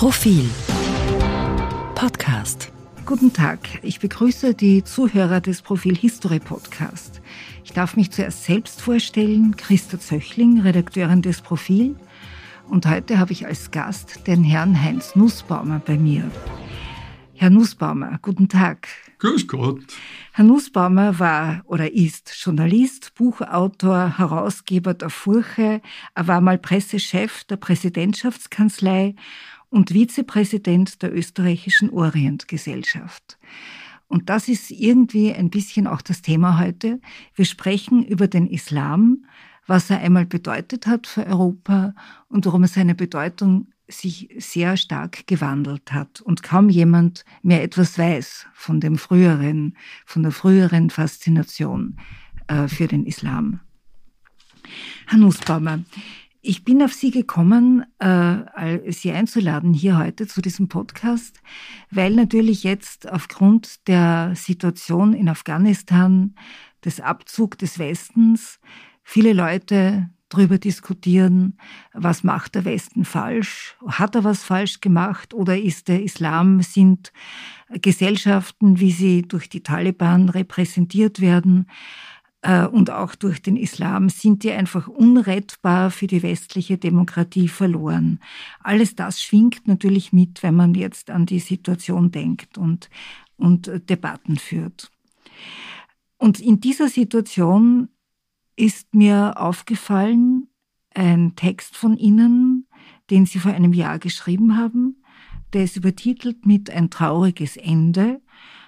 Profil Podcast. Guten Tag, ich begrüße die Zuhörer des Profil History Podcast. Ich darf mich zuerst selbst vorstellen, Christa Zöchling, Redakteurin des Profil. Und heute habe ich als Gast den Herrn Heinz Nussbaumer bei mir. Herr Nussbaumer, guten Tag. Grüß Gott. Herr Nussbaumer war oder ist Journalist, Buchautor, Herausgeber der Furche. Er war mal Pressechef der Präsidentschaftskanzlei und Vizepräsident der österreichischen Orientgesellschaft. Und das ist irgendwie ein bisschen auch das Thema heute. Wir sprechen über den Islam, was er einmal bedeutet hat für Europa und warum seine Bedeutung sich sehr stark gewandelt hat und kaum jemand mehr etwas weiß von dem früheren, von der früheren Faszination äh, für den Islam. Herr Nussbaumer, ich bin auf Sie gekommen, äh, Sie einzuladen hier heute zu diesem Podcast, weil natürlich jetzt aufgrund der Situation in Afghanistan, des Abzug des Westens, viele Leute darüber diskutieren, was macht der Westen falsch, hat er was falsch gemacht oder ist der Islam, sind Gesellschaften, wie sie durch die Taliban repräsentiert werden, und auch durch den Islam sind die einfach unrettbar für die westliche Demokratie verloren. Alles das schwingt natürlich mit, wenn man jetzt an die Situation denkt und, und äh, Debatten führt. Und in dieser Situation ist mir aufgefallen ein Text von Ihnen, den Sie vor einem Jahr geschrieben haben. Der ist übertitelt mit Ein trauriges Ende.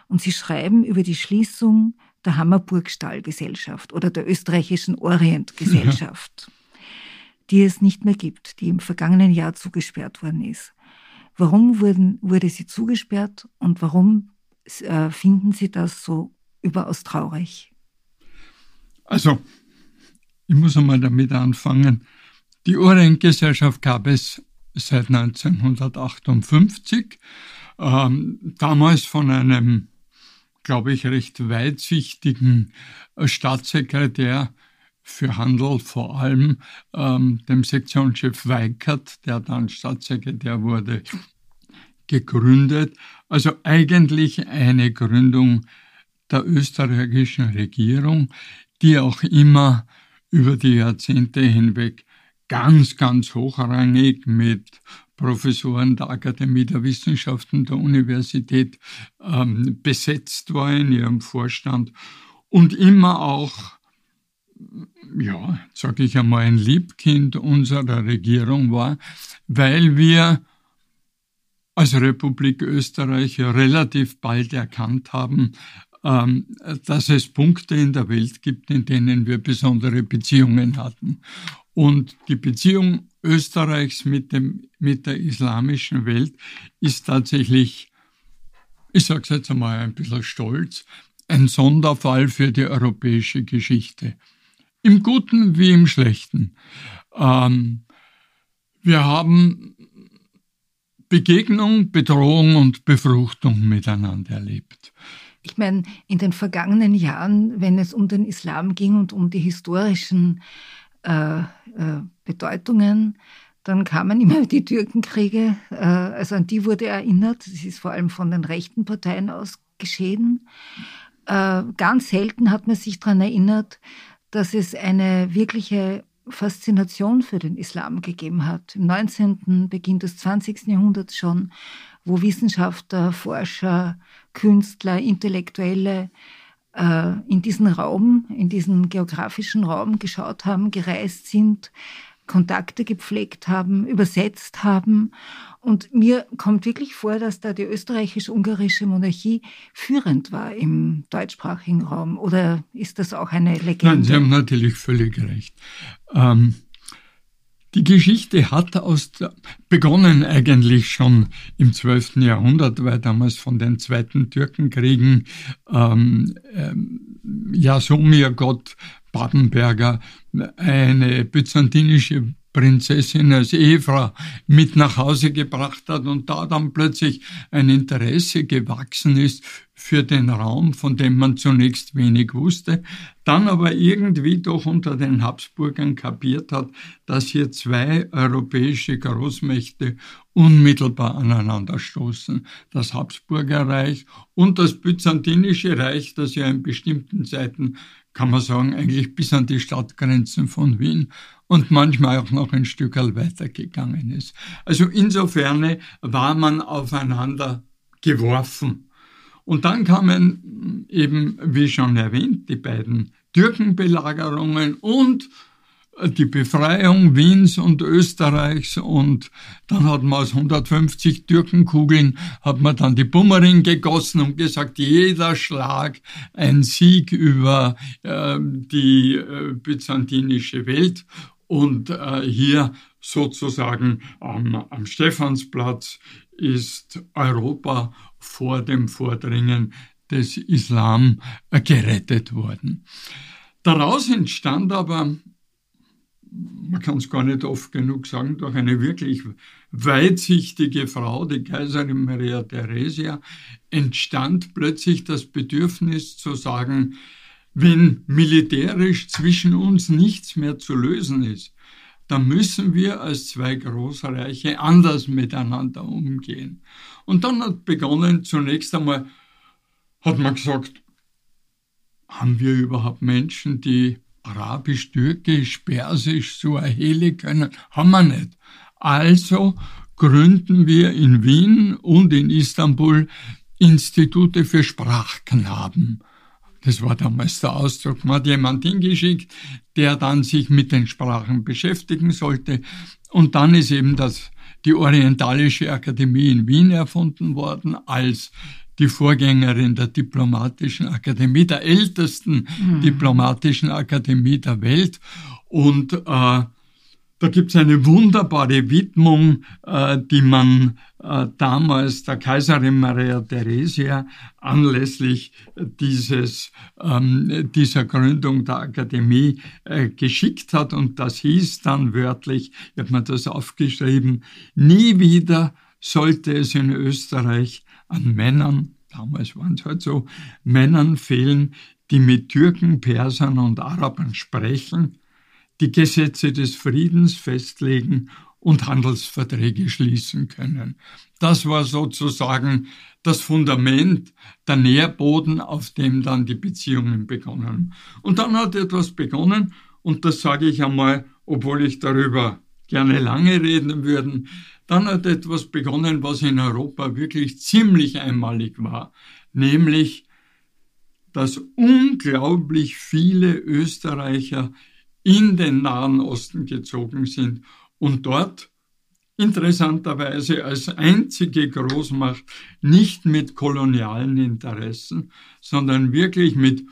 Und Sie schreiben über die Schließung der Hammerburgstallgesellschaft oder der österreichischen Orientgesellschaft, ja. die es nicht mehr gibt, die im vergangenen Jahr zugesperrt worden ist. Warum wurden, wurde sie zugesperrt und warum äh, finden Sie das so überaus traurig? Also, ich muss einmal damit anfangen. Die Orientgesellschaft gab es seit 1958, ähm, damals von einem glaube ich, recht weitsichtigen äh, Staatssekretär für Handel, vor allem ähm, dem Sektionschef Weikert, der dann Staatssekretär wurde, gegründet. Also eigentlich eine Gründung der österreichischen Regierung, die auch immer über die Jahrzehnte hinweg ganz, ganz hochrangig mit Professoren der Akademie der Wissenschaften der Universität ähm, besetzt war in ihrem Vorstand und immer auch, ja, sage ich einmal, ein Liebkind unserer Regierung war, weil wir als Republik Österreich relativ bald erkannt haben, ähm, dass es Punkte in der Welt gibt, in denen wir besondere Beziehungen hatten. Und die Beziehung Österreichs mit, dem, mit der islamischen Welt ist tatsächlich, ich sage es jetzt einmal ein bisschen stolz, ein Sonderfall für die europäische Geschichte. Im Guten wie im Schlechten. Ähm, wir haben Begegnung, Bedrohung und Befruchtung miteinander erlebt. Ich meine, in den vergangenen Jahren, wenn es um den Islam ging und um die historischen äh, äh, Bedeutungen. Dann kamen immer die Türkenkriege, äh, also an die wurde erinnert. Das ist vor allem von den rechten Parteien aus geschehen. Äh, ganz selten hat man sich daran erinnert, dass es eine wirkliche Faszination für den Islam gegeben hat. Im 19., Beginn des 20. Jahrhunderts schon, wo Wissenschaftler, Forscher, Künstler, Intellektuelle in diesen Raum, in diesen geografischen Raum geschaut haben, gereist sind, Kontakte gepflegt haben, übersetzt haben. Und mir kommt wirklich vor, dass da die österreichisch-ungarische Monarchie führend war im deutschsprachigen Raum. Oder ist das auch eine Legende? Nein, Sie haben natürlich völlig recht. Ähm, die Geschichte hat aus der, begonnen eigentlich schon im 12. Jahrhundert, weil damals von den zweiten Türkenkriegen ähm, ähm, Jasomir Gott Babenberger eine byzantinische Prinzessin als Ehefrau mit nach Hause gebracht hat und da dann plötzlich ein Interesse gewachsen ist für den Raum, von dem man zunächst wenig wusste, dann aber irgendwie doch unter den Habsburgern kapiert hat, dass hier zwei europäische Großmächte unmittelbar aneinander stoßen. Das Habsburgerreich und das Byzantinische Reich, das ja in bestimmten Zeiten, kann man sagen, eigentlich bis an die Stadtgrenzen von Wien und manchmal auch noch ein Stück weitergegangen ist. Also insofern war man aufeinander geworfen. Und dann kamen eben, wie schon erwähnt, die beiden Türkenbelagerungen und die Befreiung Wiens und Österreichs und dann hat man aus 150 Türkenkugeln hat man dann die Bummering gegossen und gesagt, jeder Schlag ein Sieg über äh, die äh, byzantinische Welt und äh, hier sozusagen am, am Stephansplatz ist Europa vor dem Vordringen des Islam äh, gerettet worden. Daraus entstand aber, man kann es gar nicht oft genug sagen, durch eine wirklich weitsichtige Frau, die Kaiserin Maria Theresia, entstand plötzlich das Bedürfnis zu sagen, wenn militärisch zwischen uns nichts mehr zu lösen ist, dann müssen wir als zwei Großreiche anders miteinander umgehen. Und dann hat begonnen, zunächst einmal hat man gesagt, haben wir überhaupt Menschen, die Arabisch, Türkisch, Persisch, Suaheli können? Haben wir nicht. Also gründen wir in Wien und in Istanbul Institute für Sprachknaben. Das war damals der Ausdruck. Man hat jemand hingeschickt, der dann sich mit den Sprachen beschäftigen sollte. Und dann ist eben das, die Orientalische Akademie in Wien erfunden worden als die Vorgängerin der Diplomatischen Akademie, der ältesten mhm. Diplomatischen Akademie der Welt. Und äh, da gibt es eine wunderbare Widmung, äh, die man äh, damals der Kaiserin Maria Theresia anlässlich dieses, ähm, dieser Gründung der Akademie äh, geschickt hat. Und das hieß dann wörtlich, ich habe mir das aufgeschrieben, nie wieder sollte es in Österreich an Männern, damals waren es halt so, Männern fehlen, die mit Türken, Persern und Arabern sprechen, die Gesetze des Friedens festlegen und Handelsverträge schließen können. Das war sozusagen das Fundament, der Nährboden, auf dem dann die Beziehungen begonnen. Und dann hat etwas begonnen, und das sage ich einmal, obwohl ich darüber gerne lange reden würde, dann hat etwas begonnen, was in Europa wirklich ziemlich einmalig war, nämlich dass unglaublich viele Österreicher in den Nahen Osten gezogen sind und dort interessanterweise als einzige Großmacht nicht mit kolonialen Interessen, sondern wirklich mit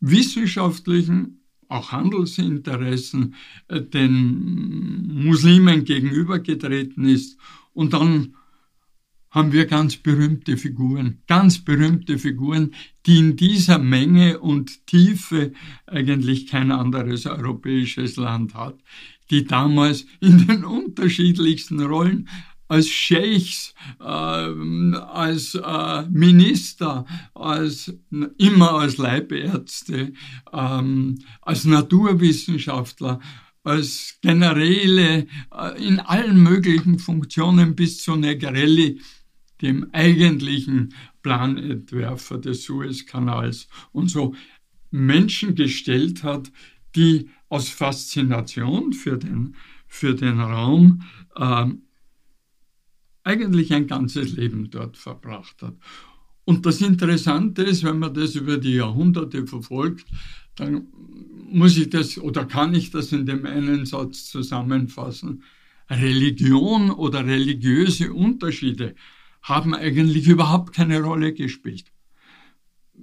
wissenschaftlichen, auch Handelsinteressen äh, den Muslimen gegenübergetreten ist. Und dann haben wir ganz berühmte Figuren, ganz berühmte Figuren, die in dieser Menge und Tiefe eigentlich kein anderes europäisches Land hat, die damals in den unterschiedlichsten Rollen als Scheichs, äh, als äh, Minister, als immer als Leibärzte, ähm, als Naturwissenschaftler, als Generäle äh, in allen möglichen Funktionen bis zu Negrelli dem eigentlichen Planentwerfer des Suezkanals und so Menschen gestellt hat, die aus Faszination für den, für den Raum äh, eigentlich ein ganzes Leben dort verbracht hat. Und das Interessante ist, wenn man das über die Jahrhunderte verfolgt, dann muss ich das oder kann ich das in dem einen Satz zusammenfassen. Religion oder religiöse Unterschiede haben eigentlich überhaupt keine Rolle gespielt.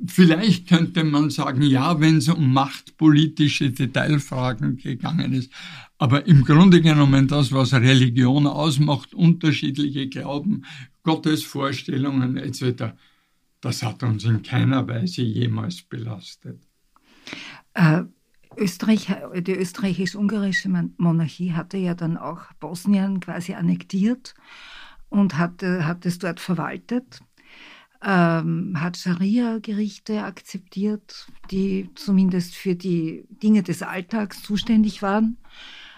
Vielleicht könnte man sagen, ja, wenn es um machtpolitische Detailfragen gegangen ist. Aber im Grunde genommen das, was Religion ausmacht, unterschiedliche Glauben, Gottesvorstellungen etc., das hat uns in keiner Weise jemals belastet. Äh, Österreich, die österreichisch-ungarische Monarchie hatte ja dann auch Bosnien quasi annektiert und hat, hat es dort verwaltet, ähm, hat Scharia-Gerichte akzeptiert, die zumindest für die Dinge des Alltags zuständig waren,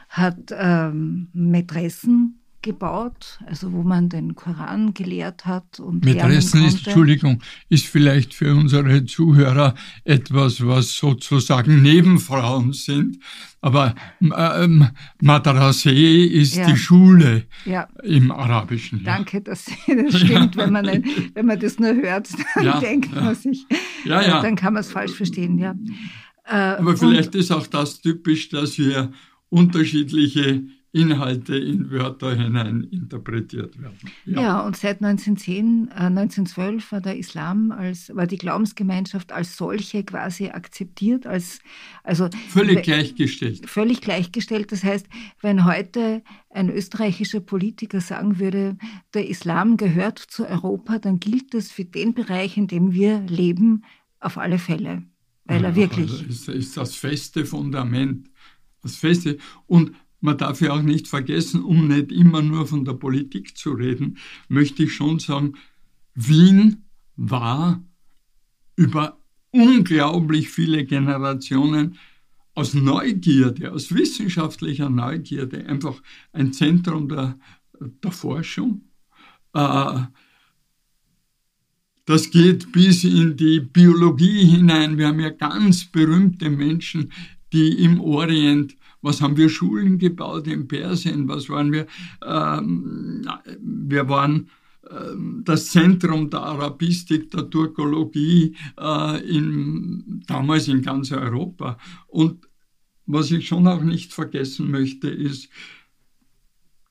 hat ähm, Mätressen gebaut, also wo man den Koran gelehrt hat und Mätressen ist, Entschuldigung, ist vielleicht für unsere Zuhörer etwas, was sozusagen Nebenfrauen sind. Aber ähm, Madrasee ist ja. die Schule ja. im Arabischen. Ja. Danke, dass das stimmt. Wenn, man, wenn man das nur hört, dann denkt man sich, ja. dann kann man es falsch verstehen. Ja. Äh, Aber vielleicht ist auch das typisch, dass wir unterschiedliche Inhalte in Wörter hinein interpretiert werden. Ja, ja und seit 1910, äh, 1912 war der Islam als, war die Glaubensgemeinschaft als solche quasi akzeptiert, als, also. Völlig gleichgestellt. Völlig gleichgestellt. Das heißt, wenn heute ein österreichischer Politiker sagen würde, der Islam gehört zu Europa, dann gilt das für den Bereich, in dem wir leben, auf alle Fälle. Weil ja, er wirklich. Also ist, ist das feste Fundament. Das feste. Und man darf ja auch nicht vergessen, um nicht immer nur von der Politik zu reden, möchte ich schon sagen, Wien war über unglaublich viele Generationen aus Neugierde, aus wissenschaftlicher Neugierde, einfach ein Zentrum der, der Forschung. Äh, das geht bis in die Biologie hinein. Wir haben ja ganz berühmte Menschen, die im Orient was haben wir Schulen gebaut in Persien? Was waren wir? Ähm, wir waren ähm, das Zentrum der Arabistik, der Turkologie äh, in, damals in ganz Europa. Und was ich schon auch nicht vergessen möchte, ist,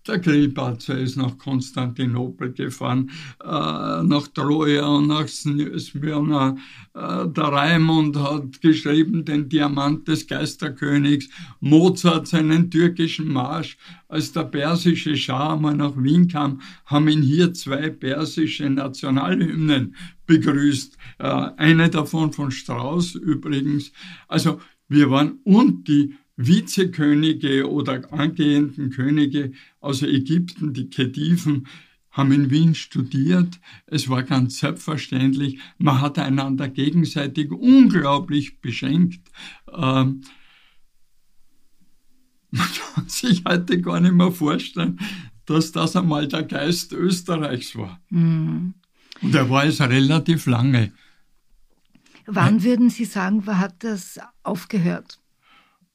der Grillparzer ist nach Konstantinopel gefahren, äh, nach Troja und nach Smyrna. Äh, der Raimund hat geschrieben den Diamant des Geisterkönigs. Mozart seinen türkischen Marsch. Als der persische Schah mal nach Wien kam, haben ihn hier zwei persische Nationalhymnen begrüßt. Äh, eine davon von Strauss übrigens. Also wir waren und die Vizekönige oder angehenden Könige aus Ägypten, die Khediven, haben in Wien studiert. Es war ganz selbstverständlich. Man hat einander gegenseitig unglaublich beschenkt. Ähm, man kann sich heute gar nicht mehr vorstellen, dass das einmal der Geist Österreichs war. Mhm. Und er war es relativ lange. Wann würden Sie sagen, hat das aufgehört?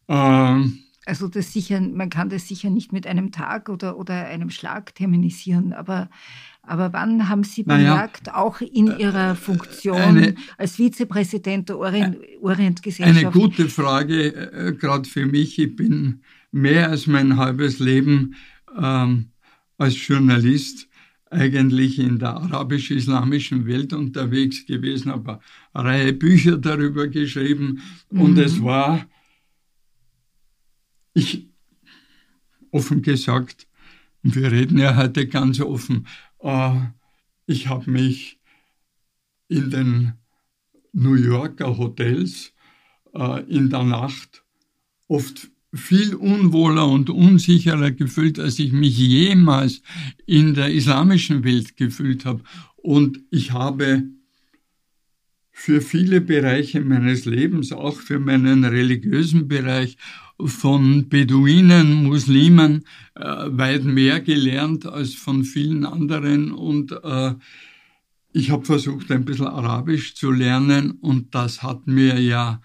Ähm, also das sicher, man kann das sicher nicht mit einem Tag oder, oder einem Schlag terminisieren, aber, aber wann haben Sie bemerkt, naja, auch in äh, Ihrer Funktion eine, als Vizepräsident der Orient, Orientgesellschaft? Eine gute Frage, äh, gerade für mich. Ich bin mehr als mein halbes Leben ähm, als Journalist eigentlich in der arabisch-islamischen Welt unterwegs gewesen, habe eine Reihe Bücher darüber geschrieben und mhm. es war ich, offen gesagt, wir reden ja heute ganz offen, äh, ich habe mich in den New Yorker Hotels äh, in der Nacht oft viel unwohler und unsicherer gefühlt, als ich mich jemals in der islamischen Welt gefühlt habe. Und ich habe für viele Bereiche meines Lebens, auch für meinen religiösen Bereich von Beduinen, Muslimen äh, weit mehr gelernt als von vielen anderen. Und äh, ich habe versucht, ein bisschen Arabisch zu lernen und das hat mir ja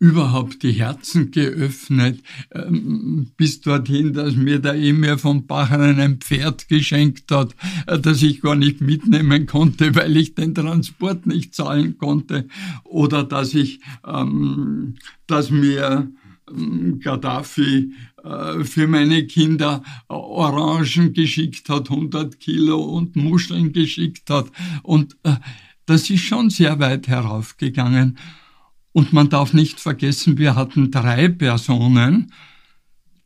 überhaupt die Herzen geöffnet, ähm, bis dorthin, dass mir der Emir von Bachern ein Pferd geschenkt hat, äh, das ich gar nicht mitnehmen konnte, weil ich den Transport nicht zahlen konnte, oder dass ich, ähm, dass mir Gaddafi äh, für meine Kinder Orangen geschickt hat, 100 Kilo und Muscheln geschickt hat. Und äh, das ist schon sehr weit heraufgegangen. Und man darf nicht vergessen, wir hatten drei Personen,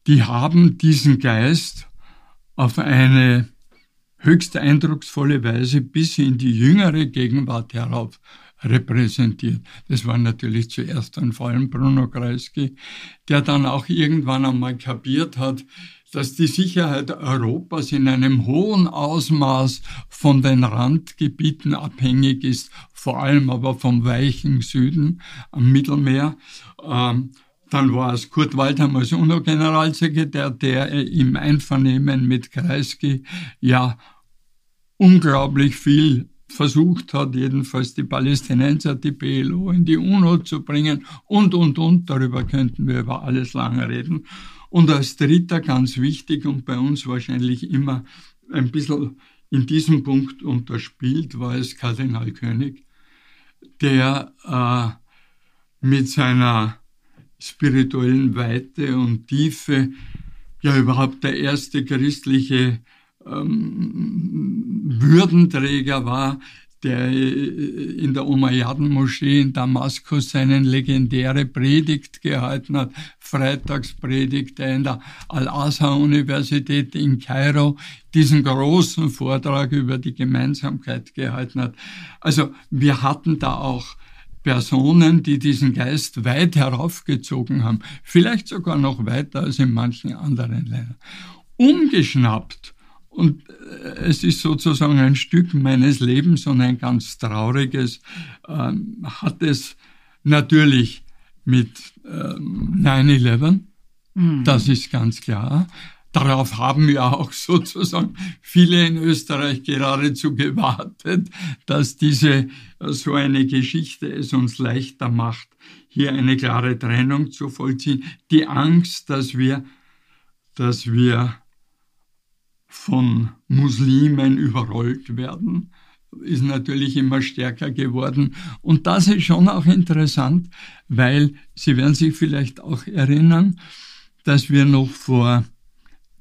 die haben diesen Geist auf eine höchst eindrucksvolle Weise bis in die jüngere Gegenwart herauf repräsentiert. Das war natürlich zuerst und vor allem Bruno Kreisky, der dann auch irgendwann einmal kapiert hat, dass die Sicherheit Europas in einem hohen Ausmaß von den Randgebieten abhängig ist, vor allem aber vom weichen Süden am Mittelmeer. Ähm, dann war es Kurt Waldheim als UNO-Generalsekretär, der im Einvernehmen mit Kreisky ja unglaublich viel versucht hat, jedenfalls die Palästinenser, die PLO in die UNO zu bringen und, und, und. Darüber könnten wir über alles lange reden. Und als dritter, ganz wichtig und bei uns wahrscheinlich immer ein bisschen in diesem Punkt unterspielt, war es Kardinal König, der äh, mit seiner spirituellen Weite und Tiefe ja überhaupt der erste christliche ähm, Würdenträger war, der in der Umayyaden-Moschee in Damaskus seine legendäre Predigt gehalten hat, Freitagspredigt, der in der Al-Azhar-Universität in Kairo diesen großen Vortrag über die Gemeinsamkeit gehalten hat. Also wir hatten da auch Personen, die diesen Geist weit heraufgezogen haben, vielleicht sogar noch weiter als in manchen anderen Ländern. Umgeschnappt und äh, es ist sozusagen ein Stück meines Lebens und ein ganz trauriges, ähm, hat es natürlich mit ähm, 9-11, mhm. das ist ganz klar. Darauf haben ja auch sozusagen viele in Österreich geradezu gewartet, dass diese so eine Geschichte es uns leichter macht, hier eine klare Trennung zu vollziehen. Die Angst, dass wir, dass wir von Muslimen überrollt werden, ist natürlich immer stärker geworden. Und das ist schon auch interessant, weil Sie werden sich vielleicht auch erinnern, dass wir noch vor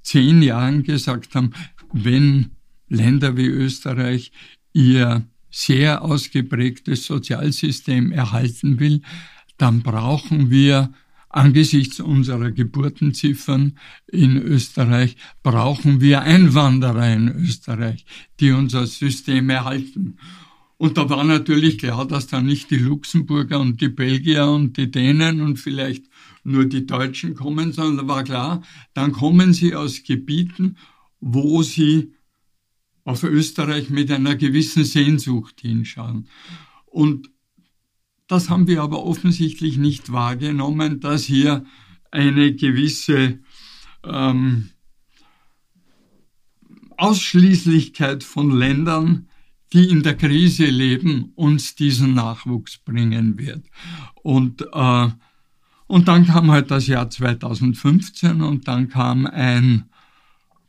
zehn Jahren gesagt haben, wenn Länder wie Österreich ihr sehr ausgeprägtes Sozialsystem erhalten will, dann brauchen wir Angesichts unserer Geburtenziffern in Österreich brauchen wir Einwanderer in Österreich, die unser System erhalten. Und da war natürlich klar, dass da nicht die Luxemburger und die Belgier und die Dänen und vielleicht nur die Deutschen kommen, sondern war klar, dann kommen sie aus Gebieten, wo sie auf Österreich mit einer gewissen Sehnsucht hinschauen. Und das haben wir aber offensichtlich nicht wahrgenommen, dass hier eine gewisse ähm, Ausschließlichkeit von Ländern, die in der Krise leben, uns diesen Nachwuchs bringen wird. Und, äh, und dann kam halt das Jahr 2015 und dann kam ein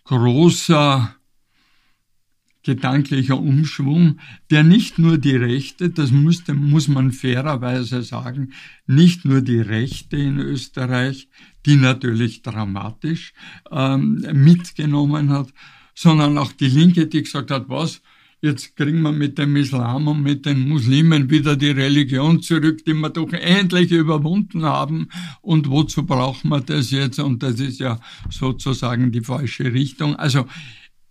großer gedanklicher Umschwung, der nicht nur die Rechte, das musste, muss man fairerweise sagen, nicht nur die Rechte in Österreich, die natürlich dramatisch ähm, mitgenommen hat, sondern auch die Linke, die gesagt hat, was, jetzt kriegen wir mit dem Islam und mit den Muslimen wieder die Religion zurück, die wir doch endlich überwunden haben. Und wozu brauchen wir das jetzt? Und das ist ja sozusagen die falsche Richtung. Also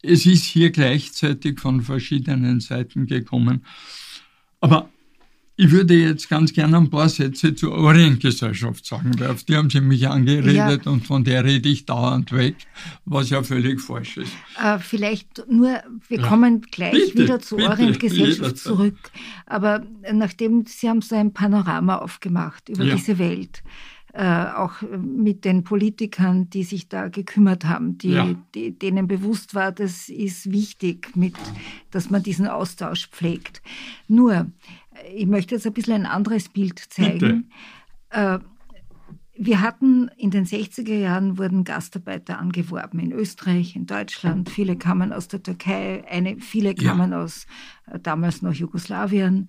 es ist hier gleichzeitig von verschiedenen Seiten gekommen. Aber ich würde jetzt ganz gerne ein paar Sätze zur Orientgesellschaft sagen, weil auf die haben Sie mich angeredet ja. und von der rede ich dauernd weg, was ja völlig falsch ist. Äh, vielleicht nur, wir ja. kommen gleich bitte, wieder zur Orientgesellschaft zurück. Aber nachdem Sie haben so ein Panorama aufgemacht über ja. diese Welt, äh, auch mit den Politikern, die sich da gekümmert haben, die, ja. die, denen bewusst war, das ist wichtig, mit, dass man diesen Austausch pflegt. Nur, ich möchte jetzt ein bisschen ein anderes Bild zeigen. Äh, wir hatten in den 60er Jahren wurden Gastarbeiter angeworben in Österreich, in Deutschland. Viele kamen aus der Türkei, eine, viele kamen ja. aus äh, damals noch Jugoslawien.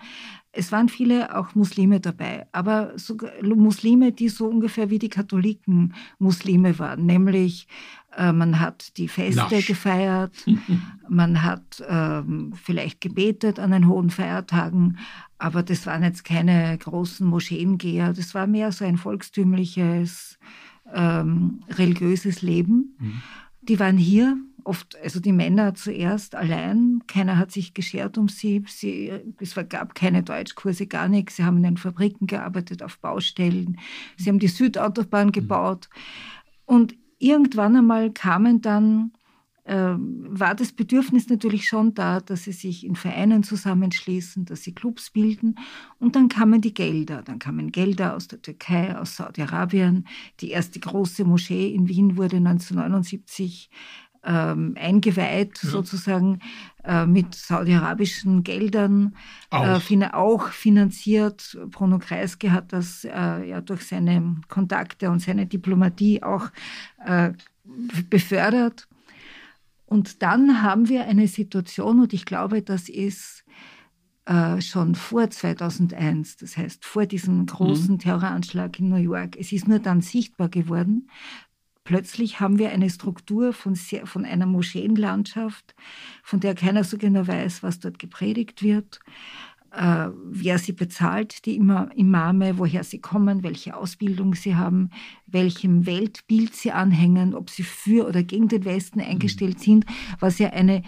Es waren viele auch Muslime dabei, aber sogar Muslime, die so ungefähr wie die Katholiken Muslime waren, nämlich äh, man hat die Feste Lasch. gefeiert, man hat ähm, vielleicht gebetet an den hohen Feiertagen, aber das waren jetzt keine großen Moscheengeher, das war mehr so ein volkstümliches, ähm, religiöses Leben. Mhm. Die waren hier oft, also die Männer zuerst allein, keiner hat sich geschert um sie, sie es gab keine Deutschkurse, gar nichts, sie haben in den Fabriken gearbeitet, auf Baustellen, sie haben die Südautobahn gebaut und irgendwann einmal kamen dann ähm, war das Bedürfnis natürlich schon da, dass sie sich in Vereinen zusammenschließen, dass sie Clubs bilden. Und dann kamen die Gelder. Dann kamen Gelder aus der Türkei, aus Saudi-Arabien. Die erste große Moschee in Wien wurde 1979 ähm, eingeweiht, ja. sozusagen äh, mit saudi-arabischen Geldern, auch. Äh, auch finanziert. Bruno Kreisky hat das äh, ja durch seine Kontakte und seine Diplomatie auch äh, befördert. Und dann haben wir eine Situation, und ich glaube, das ist äh, schon vor 2001, das heißt vor diesem großen mhm. Terroranschlag in New York. Es ist nur dann sichtbar geworden. Plötzlich haben wir eine Struktur von, sehr, von einer Moscheenlandschaft, von der keiner so genau weiß, was dort gepredigt wird äh, wer sie bezahlt, die Imame, woher sie kommen, welche Ausbildung sie haben, welchem Weltbild sie anhängen, ob sie für oder gegen den Westen eingestellt mhm. sind, was ja eine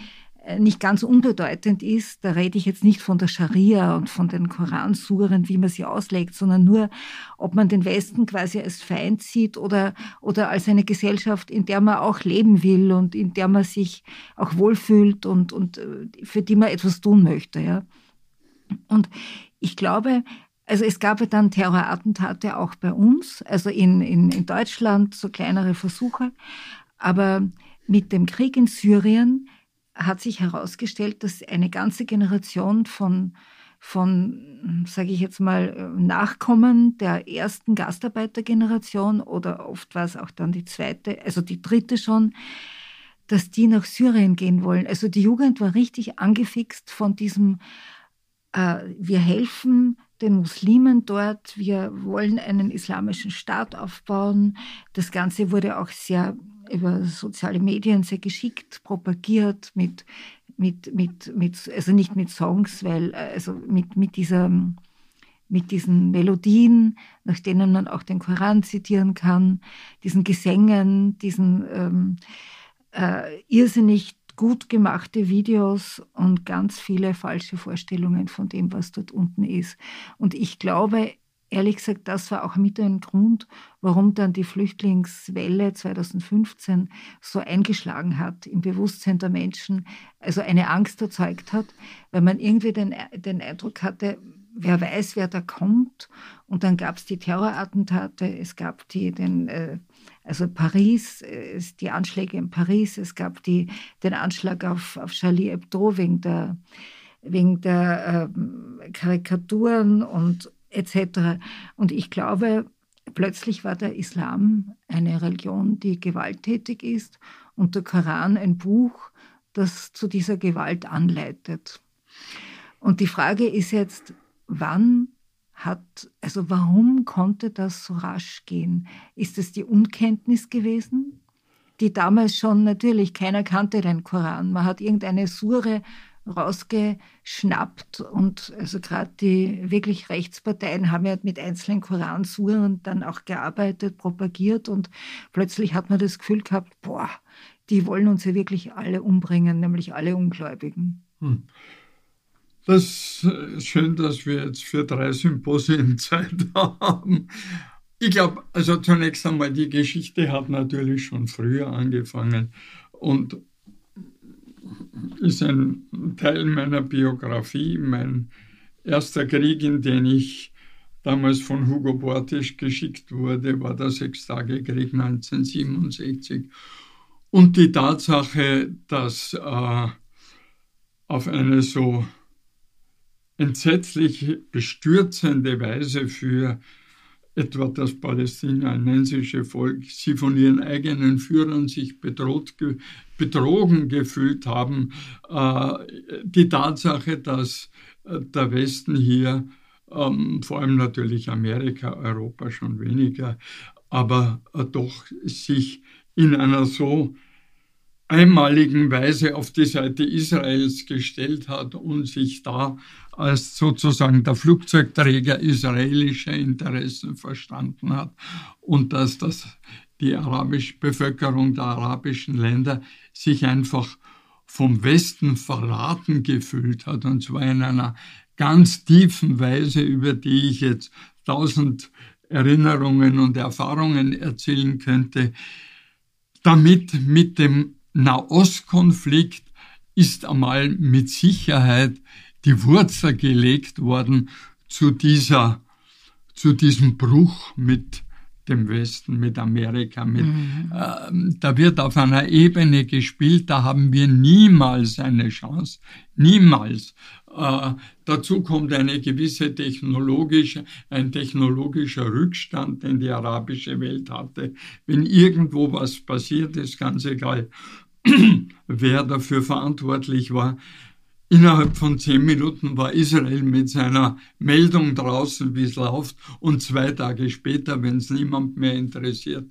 nicht ganz unbedeutend ist, da rede ich jetzt nicht von der Scharia und von den Koransuren, wie man sie auslegt, sondern nur, ob man den Westen quasi als Feind sieht oder, oder als eine Gesellschaft, in der man auch leben will und in der man sich auch wohlfühlt und, und äh, für die man etwas tun möchte. Ja. Und ich glaube, also es gab ja dann Terrorattentate auch bei uns, also in, in, in Deutschland so kleinere Versuche. Aber mit dem Krieg in Syrien hat sich herausgestellt, dass eine ganze Generation von, von sage ich jetzt mal, Nachkommen der ersten Gastarbeitergeneration oder oft war es auch dann die zweite, also die dritte schon, dass die nach Syrien gehen wollen. Also die Jugend war richtig angefixt von diesem äh, wir helfen den Muslimen dort, wir wollen einen islamischen Staat aufbauen. Das Ganze wurde auch sehr über soziale Medien sehr geschickt propagiert mit, mit, mit, mit also nicht mit Songs, weil, äh, also mit, mit dieser, mit diesen Melodien, nach denen man auch den Koran zitieren kann, diesen Gesängen, diesen ähm, äh, irrsinnig gut gemachte Videos und ganz viele falsche Vorstellungen von dem, was dort unten ist. Und ich glaube, ehrlich gesagt, das war auch mit ein Grund, warum dann die Flüchtlingswelle 2015 so eingeschlagen hat im Bewusstsein der Menschen, also eine Angst erzeugt hat, weil man irgendwie den, den Eindruck hatte, wer weiß, wer da kommt. Und dann gab es die Terrorattentate, es gab die, den, äh, also Paris, äh, die Anschläge in Paris, es gab die, den Anschlag auf, auf Charlie Hebdo wegen der, wegen der äh, Karikaturen und etc. Und ich glaube, plötzlich war der Islam eine Religion, die gewalttätig ist und der Koran ein Buch, das zu dieser Gewalt anleitet. Und die Frage ist jetzt, wann hat, also warum konnte das so rasch gehen? Ist es die Unkenntnis gewesen? Die damals schon natürlich, keiner kannte den Koran. Man hat irgendeine Sure rausgeschnappt und also gerade die wirklich Rechtsparteien haben ja mit einzelnen Koransuren dann auch gearbeitet, propagiert und plötzlich hat man das Gefühl gehabt, boah, die wollen uns ja wirklich alle umbringen, nämlich alle Ungläubigen. Hm. Das ist schön, dass wir jetzt für drei Symposien Zeit haben. Ich glaube, also zunächst einmal, die Geschichte hat natürlich schon früher angefangen und ist ein Teil meiner Biografie. Mein erster Krieg, in den ich damals von Hugo Bortisch geschickt wurde, war der Sechstagekrieg 1967. Und die Tatsache, dass äh, auf eine so entsetzlich bestürzende Weise für etwa das palästinensische Volk, sie von ihren eigenen Führern sich bedroht, betrogen gefühlt haben. Äh, die Tatsache, dass äh, der Westen hier, ähm, vor allem natürlich Amerika, Europa schon weniger, aber äh, doch sich in einer so einmaligen Weise auf die Seite Israels gestellt hat und sich da als sozusagen der Flugzeugträger israelischer Interessen verstanden hat und dass das die arabische Bevölkerung der arabischen Länder sich einfach vom Westen verraten gefühlt hat, und zwar in einer ganz tiefen Weise, über die ich jetzt tausend Erinnerungen und Erfahrungen erzählen könnte. Damit mit dem Nahostkonflikt ist einmal mit Sicherheit die Wurzel gelegt worden zu dieser, zu diesem Bruch mit dem Westen, mit Amerika, mit, mhm. äh, da wird auf einer Ebene gespielt, da haben wir niemals eine Chance, niemals. Äh, dazu kommt eine gewisse technologische, ein technologischer Rückstand, den die arabische Welt hatte. Wenn irgendwo was passiert, ist ganz egal, wer dafür verantwortlich war. Innerhalb von zehn Minuten war Israel mit seiner Meldung draußen, wie es läuft, und zwei Tage später, wenn es niemand mehr interessiert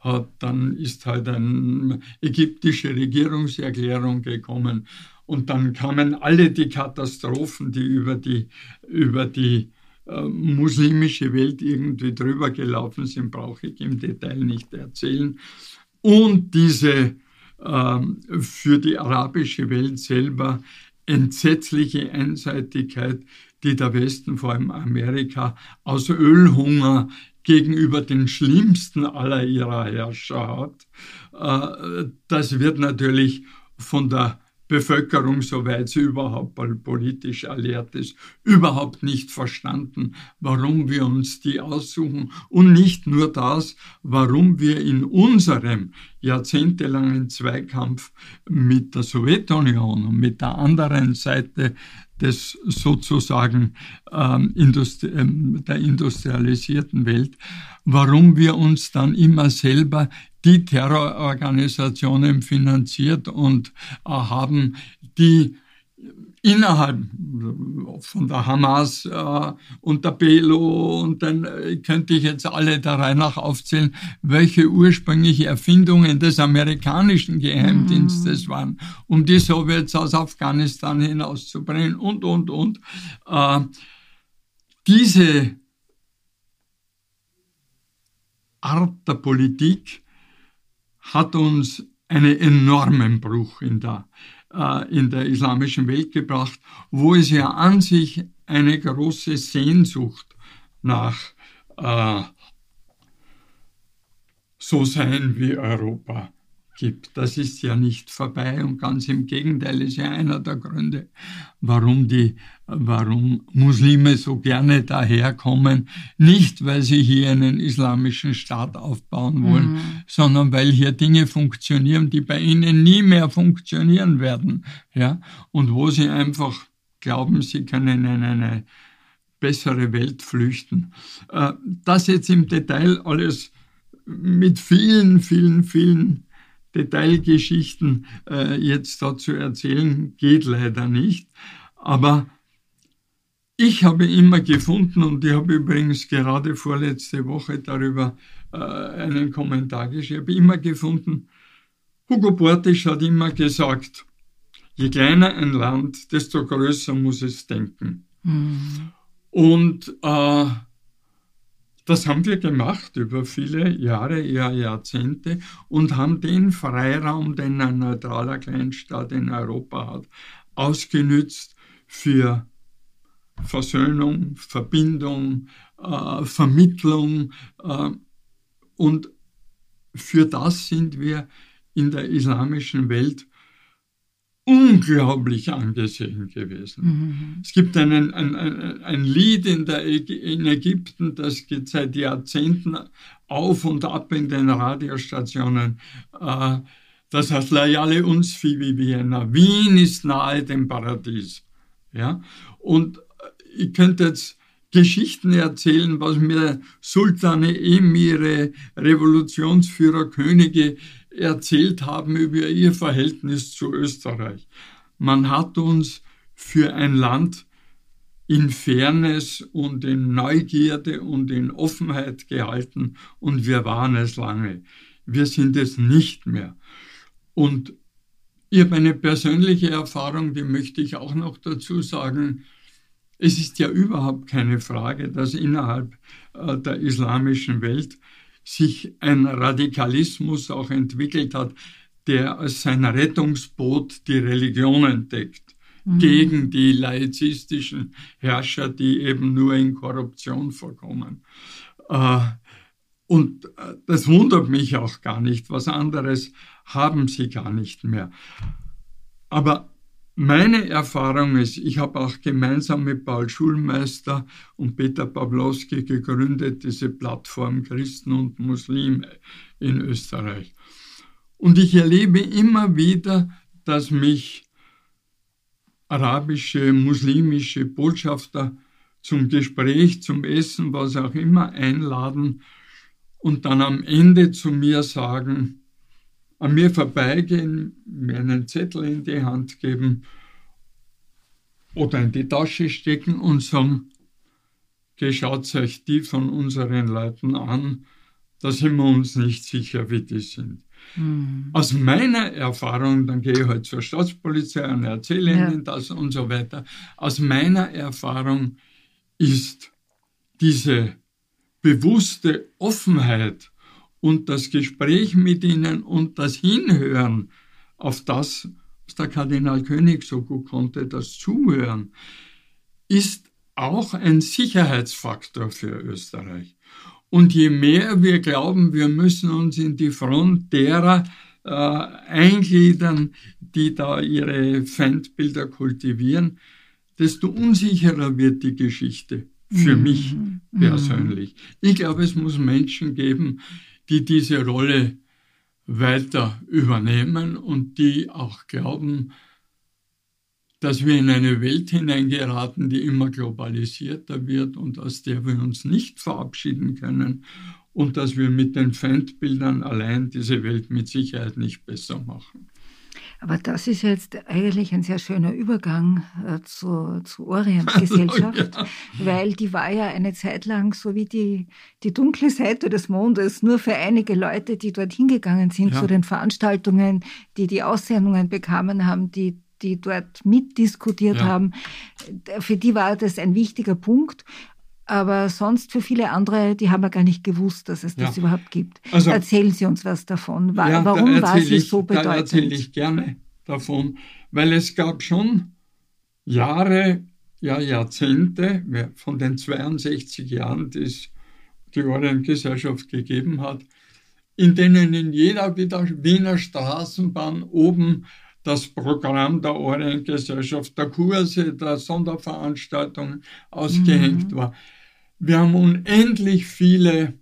hat, dann ist halt eine ägyptische Regierungserklärung gekommen und dann kamen alle die Katastrophen, die über die, über die äh, muslimische Welt irgendwie drüber gelaufen sind, brauche ich im Detail nicht erzählen. Und diese für die arabische Welt selber entsetzliche Einseitigkeit, die der Westen, vor allem Amerika, aus Ölhunger gegenüber den schlimmsten aller ihrer Herrscher hat. Äh, das wird natürlich von der Bevölkerung, soweit sie überhaupt politisch alert ist, überhaupt nicht verstanden, warum wir uns die aussuchen. Und nicht nur das, warum wir in unserem jahrzehntelangen Zweikampf mit der Sowjetunion und mit der anderen Seite des sozusagen ähm, Industri ähm, der industrialisierten Welt, warum wir uns dann immer selber die Terrororganisationen finanziert und äh, haben, die innerhalb von der Hamas äh, und der Belo und dann äh, könnte ich jetzt alle der Reihe nach aufzählen, welche ursprüngliche Erfindungen des amerikanischen Geheimdienstes mhm. waren, um die Sowjets aus Afghanistan hinauszubringen und, und, und. Äh, diese Art der Politik hat uns einen enormen Bruch in der, äh, in der islamischen Welt gebracht, wo es ja an sich eine große Sehnsucht nach äh, so sein wie Europa gibt. Das ist ja nicht vorbei und ganz im Gegenteil ist ja einer der Gründe, warum die, warum Muslime so gerne daherkommen. Nicht, weil sie hier einen islamischen Staat aufbauen wollen, mhm. sondern weil hier Dinge funktionieren, die bei ihnen nie mehr funktionieren werden. Ja, und wo sie einfach glauben, sie können in eine bessere Welt flüchten. Äh, das jetzt im Detail alles mit vielen, vielen, vielen Detailgeschichten äh, jetzt dazu erzählen, geht leider nicht. Aber ich habe immer gefunden, und ich habe übrigens gerade vorletzte Woche darüber äh, einen Kommentar geschrieben, ich habe immer gefunden, Hugo Portisch hat immer gesagt, je kleiner ein Land, desto größer muss es denken. Mhm. Und äh, das haben wir gemacht über viele Jahre, eher Jahrzehnte und haben den Freiraum, den ein neutraler Kleinstaat in Europa hat, ausgenützt für Versöhnung, Verbindung, äh, Vermittlung äh, und für das sind wir in der islamischen Welt unglaublich angesehen gewesen. Mhm. Es gibt einen, ein, ein, ein Lied in, der, in Ägypten, das geht seit Jahrzehnten auf und ab in den Radiostationen. Äh, das heißt Layale uns fi Vienna. Wien ist nahe dem Paradies. Ja? Und ich könnte jetzt Geschichten erzählen, was mir Sultane, Emire, Revolutionsführer, Könige erzählt haben über ihr Verhältnis zu Österreich. Man hat uns für ein Land in Fairness und in Neugierde und in Offenheit gehalten und wir waren es lange. Wir sind es nicht mehr. Und ich habe eine persönliche Erfahrung, die möchte ich auch noch dazu sagen. Es ist ja überhaupt keine Frage, dass innerhalb äh, der islamischen Welt sich ein Radikalismus auch entwickelt hat, der als sein Rettungsboot die Religion entdeckt, mhm. gegen die laizistischen Herrscher, die eben nur in Korruption vorkommen. Äh, und äh, das wundert mich auch gar nicht. Was anderes haben sie gar nicht mehr. Aber meine Erfahrung ist, ich habe auch gemeinsam mit Paul Schulmeister und Peter Pawlowski gegründet, diese Plattform Christen und Muslime in Österreich. Und ich erlebe immer wieder, dass mich arabische, muslimische Botschafter zum Gespräch, zum Essen, was auch immer einladen und dann am Ende zu mir sagen, an mir vorbeigehen, mir einen Zettel in die Hand geben oder in die Tasche stecken und sagen, geschaut euch die von unseren Leuten an, da sind wir uns nicht sicher, wie die sind. Mhm. Aus meiner Erfahrung, dann gehe ich halt zur Staatspolizei und erzähle ja. ihnen das und so weiter. Aus meiner Erfahrung ist diese bewusste Offenheit und das Gespräch mit ihnen und das Hinhören auf das, was der Kardinal König so gut konnte, das Zuhören, ist auch ein Sicherheitsfaktor für Österreich. Und je mehr wir glauben, wir müssen uns in die Front derer äh, eingliedern, die da ihre Feindbilder kultivieren, desto unsicherer wird die Geschichte für mhm. mich mhm. persönlich. Ich glaube, es muss Menschen geben, die diese Rolle weiter übernehmen und die auch glauben, dass wir in eine Welt hineingeraten, die immer globalisierter wird und aus der wir uns nicht verabschieden können und dass wir mit den Feindbildern allein diese Welt mit Sicherheit nicht besser machen. Aber das ist jetzt eigentlich ein sehr schöner Übergang äh, zur, zur Orientgesellschaft, ja. weil die war ja eine Zeit lang so wie die, die dunkle Seite des Mondes, nur für einige Leute, die dort hingegangen sind ja. zu den Veranstaltungen, die die Aussendungen bekamen haben, die die dort mitdiskutiert ja. haben. Für die war das ein wichtiger Punkt. Aber sonst für viele andere, die haben ja gar nicht gewusst, dass es das überhaupt gibt. Also, Erzählen Sie uns was davon. War, ja, warum da war sie ich, so bedeutend? Da erzähle ich gerne davon, weil es gab schon Jahre, ja Jahrzehnte, von den 62 Jahren, die es die Orientgesellschaft gegeben hat, in denen in jeder Wiener Straßenbahn oben das Programm der Orientgesellschaft, der Kurse, der Sonderveranstaltungen ausgehängt mhm. war. Wir haben unendlich viele,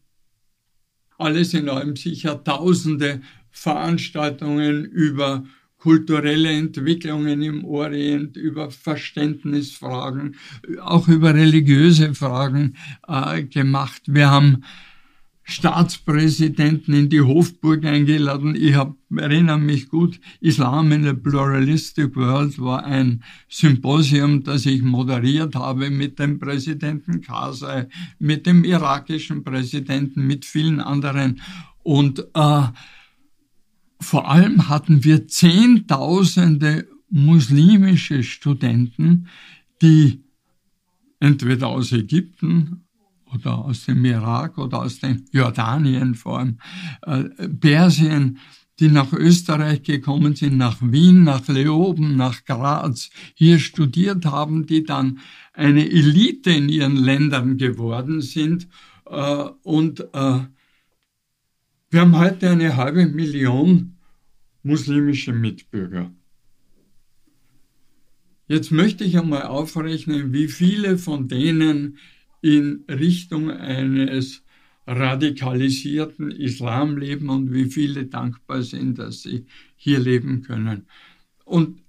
alles in allem sicher tausende Veranstaltungen über kulturelle Entwicklungen im Orient, über Verständnisfragen, auch über religiöse Fragen äh, gemacht. Wir haben Staatspräsidenten in die Hofburg eingeladen. Ich hab, erinnere mich gut, Islam in a Pluralistic World war ein Symposium, das ich moderiert habe mit dem Präsidenten Karzai, mit dem irakischen Präsidenten, mit vielen anderen. Und äh, vor allem hatten wir Zehntausende muslimische Studenten, die entweder aus Ägypten oder aus dem Irak oder aus den Jordanien vor allem, äh, Persien, die nach Österreich gekommen sind, nach Wien, nach Leoben, nach Graz, hier studiert haben, die dann eine Elite in ihren Ländern geworden sind. Äh, und äh, wir haben heute eine halbe Million muslimische Mitbürger. Jetzt möchte ich einmal aufrechnen, wie viele von denen in Richtung eines radikalisierten Islam leben und wie viele dankbar sind, dass sie hier leben können. Und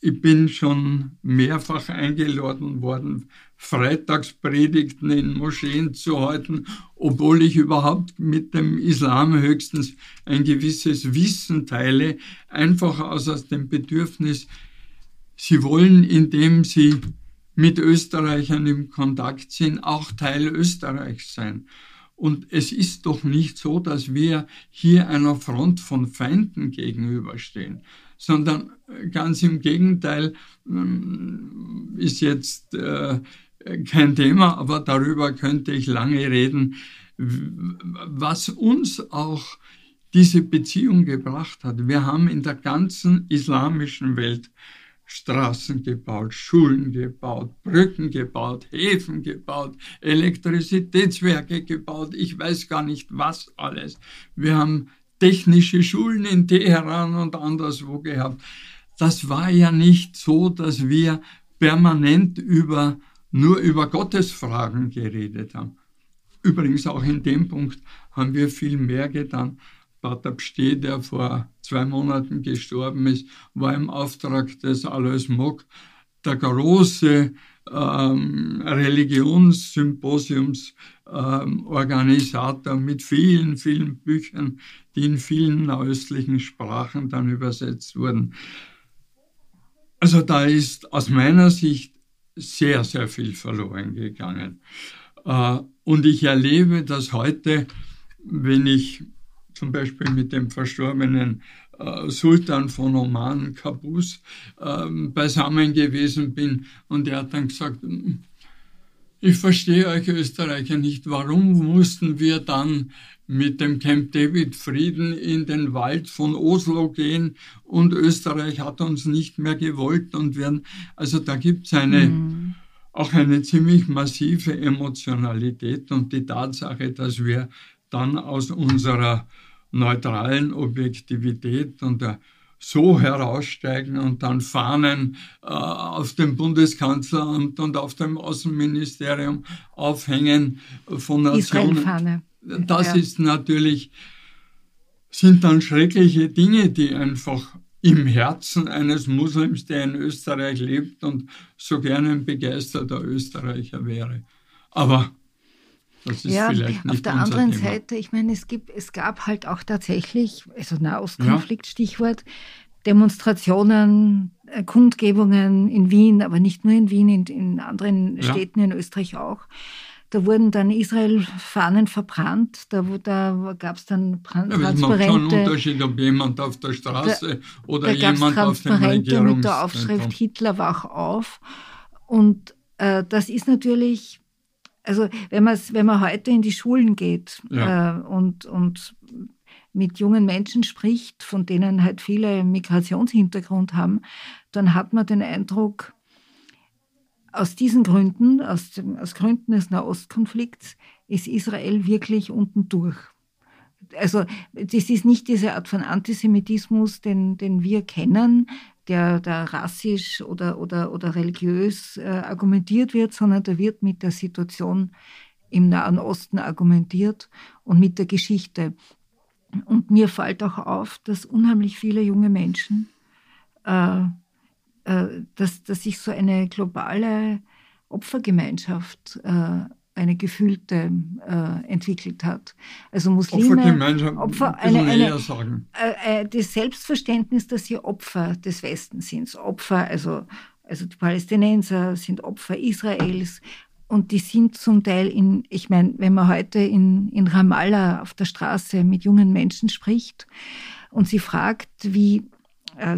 ich bin schon mehrfach eingeladen worden, Freitagspredigten in Moscheen zu halten, obwohl ich überhaupt mit dem Islam höchstens ein gewisses Wissen teile, einfach aus, aus dem Bedürfnis, sie wollen, indem sie mit Österreichern im Kontakt sind, auch Teil Österreichs sein. Und es ist doch nicht so, dass wir hier einer Front von Feinden gegenüberstehen, sondern ganz im Gegenteil ähm, ist jetzt äh, kein Thema, aber darüber könnte ich lange reden, was uns auch diese Beziehung gebracht hat. Wir haben in der ganzen islamischen Welt Straßen gebaut, Schulen gebaut, Brücken gebaut, Häfen gebaut, Elektrizitätswerke gebaut, ich weiß gar nicht was alles. Wir haben technische Schulen in Teheran und anderswo gehabt. Das war ja nicht so, dass wir permanent über, nur über Gottesfragen geredet haben. Übrigens auch in dem Punkt haben wir viel mehr getan. Pater Pste, der vor zwei Monaten gestorben ist, war im Auftrag des Alois Mock der große ähm, Religionssymposiumsorganisator ähm, mit vielen, vielen Büchern, die in vielen östlichen Sprachen dann übersetzt wurden. Also da ist aus meiner Sicht sehr, sehr viel verloren gegangen. Äh, und ich erlebe dass heute, wenn ich zum Beispiel mit dem verstorbenen äh, Sultan von Oman, Kabus, ähm, beisammen gewesen bin. Und er hat dann gesagt, ich verstehe euch Österreicher nicht, warum mussten wir dann mit dem Camp David Frieden in den Wald von Oslo gehen? Und Österreich hat uns nicht mehr gewollt und werden, also da gibt es eine, mhm. auch eine ziemlich massive Emotionalität und die Tatsache, dass wir dann aus unserer neutralen Objektivität und der so heraussteigen und dann Fahnen äh, auf dem Bundeskanzleramt und auf dem Außenministerium aufhängen von Nationen das ja. ist natürlich, sind dann schreckliche Dinge, die einfach im Herzen eines Muslims, der in Österreich lebt und so gerne ein begeisterter Österreicher wäre. Aber ja, auf der anderen Thema. Seite, ich meine, es, gibt, es gab halt auch tatsächlich, also Nahostkonflikt, ja. Stichwort, Demonstrationen, äh, Kundgebungen in Wien, aber nicht nur in Wien, in, in anderen ja. Städten in Österreich auch. Da wurden dann Israel-Fahnen verbrannt. Da, da gab es dann Tran ja, Transparente. Es macht schon einen Unterschied, ob jemand auf der Straße da, oder da jemand auf dem Transparente mit der Aufschrift Hitler wach auf. Und äh, das ist natürlich, also wenn, wenn man heute in die Schulen geht ja. äh, und, und mit jungen Menschen spricht, von denen halt viele Migrationshintergrund haben, dann hat man den Eindruck, aus diesen Gründen, aus, dem, aus Gründen des Nahostkonflikts, ist Israel wirklich unten durch. Also das ist nicht diese Art von Antisemitismus, den, den wir kennen, der da rassisch oder, oder, oder religiös äh, argumentiert wird, sondern da wird mit der Situation im Nahen Osten argumentiert und mit der Geschichte. Und mir fällt auch auf, dass unheimlich viele junge Menschen äh, äh, dass, dass sich so eine globale Opfergemeinschaft, äh, eine gefühlte, äh, entwickelt hat. Also Muslime, Opfergemeinschaft, Opfer, eine, eine, sagen. das Selbstverständnis, dass sie Opfer des Westens sind. Opfer, also, also die Palästinenser sind Opfer Israels, und die sind zum Teil in, ich meine, wenn man heute in, in Ramallah auf der Straße mit jungen Menschen spricht und sie fragt, wie, äh,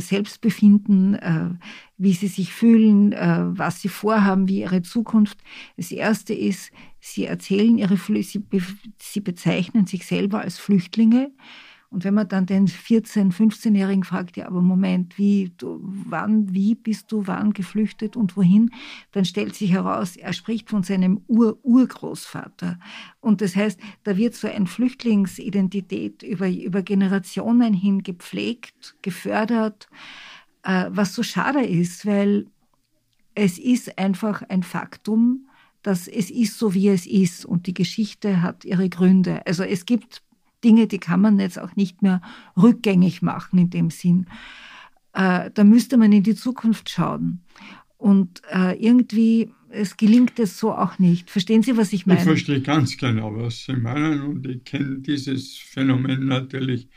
Selbstbefinden, äh, wie sie sich fühlen, äh, was sie vorhaben, wie ihre Zukunft. Das Erste ist, sie erzählen ihre, sie, sie bezeichnen sich selber als Flüchtlinge und wenn man dann den 14-, 15-Jährigen fragt, ja, aber Moment, wie, du, wann, wie bist du, wann geflüchtet und wohin, dann stellt sich heraus, er spricht von seinem Ur-Urgroßvater. Und das heißt, da wird so eine Flüchtlingsidentität über, über Generationen hin gepflegt, gefördert, äh, was so schade ist, weil es ist einfach ein Faktum, dass es ist so, wie es ist und die Geschichte hat ihre Gründe. Also es gibt Dinge, die kann man jetzt auch nicht mehr rückgängig machen in dem Sinn. Äh, da müsste man in die Zukunft schauen. Und äh, irgendwie, es gelingt es so auch nicht. Verstehen Sie, was ich meine? Ich verstehe ganz genau, was Sie meinen und ich kenne dieses Phänomen natürlich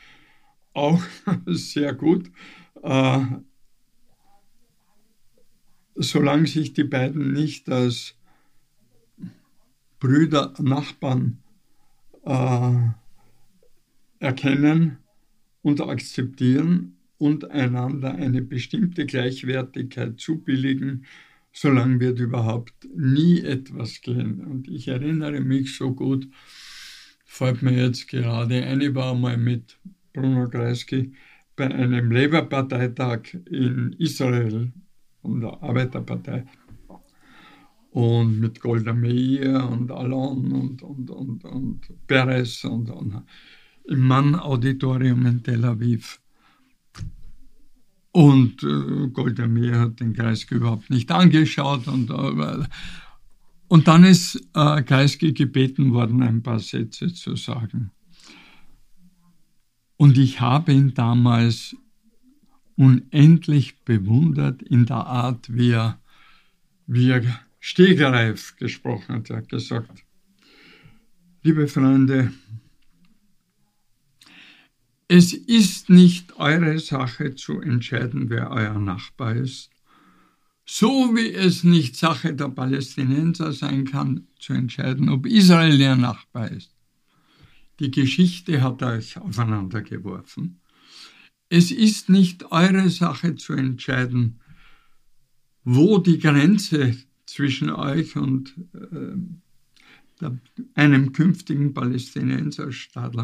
auch sehr gut. Äh, solange sich die beiden nicht als Brüder, Nachbarn äh, erkennen und akzeptieren und einander eine bestimmte Gleichwertigkeit zubilligen, solange wird überhaupt nie etwas gehen. Und ich erinnere mich so gut, fällt mir jetzt gerade ein, ich war mal mit Bruno Kreisky, bei einem Labour-Parteitag in Israel von der Arbeiterpartei und mit Golda Meir und Alon und, und, und, und Perez und, und im Mann-Auditorium in Tel Aviv. Und äh, Golda Meir hat den Kreisky überhaupt nicht angeschaut. Und, äh, und dann ist äh, Kreisky gebeten worden, ein paar Sätze zu sagen. Und ich habe ihn damals unendlich bewundert in der Art, wie er, wie er stegreif gesprochen hat. Er hat gesagt, liebe Freunde, es ist nicht eure Sache zu entscheiden, wer euer Nachbar ist, so wie es nicht Sache der Palästinenser sein kann, zu entscheiden, ob Israel ihr Nachbar ist. Die Geschichte hat euch aufeinander geworfen. Es ist nicht eure Sache zu entscheiden, wo die Grenze zwischen euch und äh, einem künftigen Palästinenserstaat.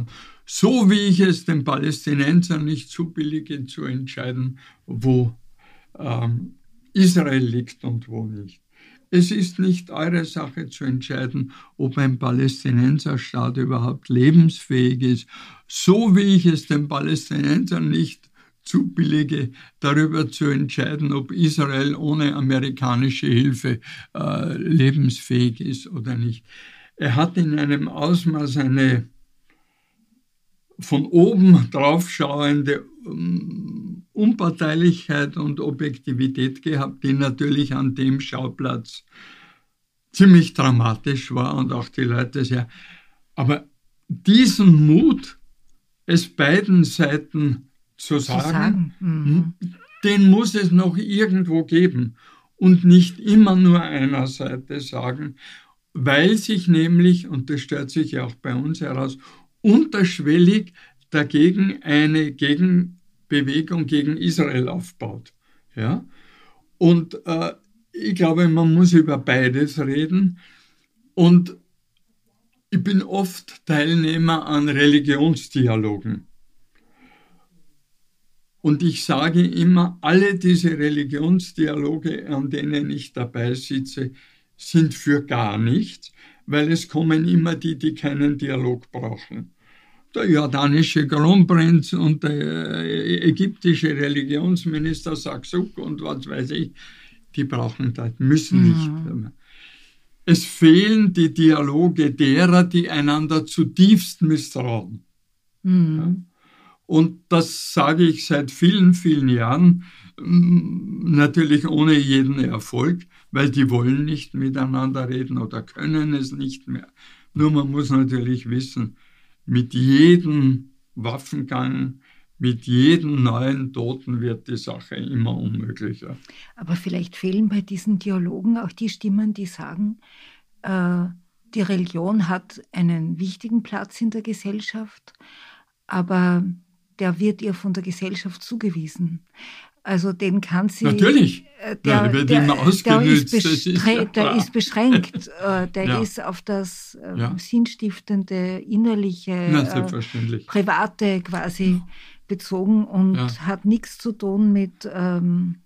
So wie ich es den Palästinensern nicht zubillige, zu entscheiden, wo ähm, Israel liegt und wo nicht. Es ist nicht eure Sache zu entscheiden, ob ein Palästinenserstaat überhaupt lebensfähig ist, so wie ich es den Palästinensern nicht zubillige, darüber zu entscheiden, ob Israel ohne amerikanische Hilfe äh, lebensfähig ist oder nicht. Er hat in einem Ausmaß eine von oben draufschauende um, Unparteilichkeit und Objektivität gehabt, die natürlich an dem Schauplatz ziemlich dramatisch war und auch die Leute sehr. Aber diesen Mut, es beiden Seiten zu sagen, zu sagen. Mhm. den muss es noch irgendwo geben und nicht immer nur einer Seite sagen weil sich nämlich, und das stellt sich ja auch bei uns heraus, unterschwellig dagegen eine Gegenbewegung gegen Israel aufbaut. Ja? Und äh, ich glaube, man muss über beides reden. Und ich bin oft Teilnehmer an Religionsdialogen. Und ich sage immer, alle diese Religionsdialoge, an denen ich dabei sitze, sind für gar nichts, weil es kommen immer die, die keinen Dialog brauchen. Der jordanische Kronprinz und der äh, ägyptische Religionsminister Saksuk und was weiß ich, die brauchen das, müssen nicht. Mhm. Es fehlen die Dialoge derer, die einander zutiefst misstrauen. Mhm. Ja? Und das sage ich seit vielen, vielen Jahren, natürlich ohne jeden Erfolg weil die wollen nicht miteinander reden oder können es nicht mehr. Nur man muss natürlich wissen, mit jedem Waffengang, mit jedem neuen Toten wird die Sache immer unmöglicher. Aber vielleicht fehlen bei diesen Dialogen auch die Stimmen, die sagen, äh, die Religion hat einen wichtigen Platz in der Gesellschaft, aber der wird ihr von der Gesellschaft zugewiesen. Also den kann sie. Natürlich. Der, ja, der, der, ist, ist der ist beschränkt. Der ja. ist auf das äh, ja. sinnstiftende, innerliche, äh, private quasi bezogen und hat nichts zu tun mit, ähm,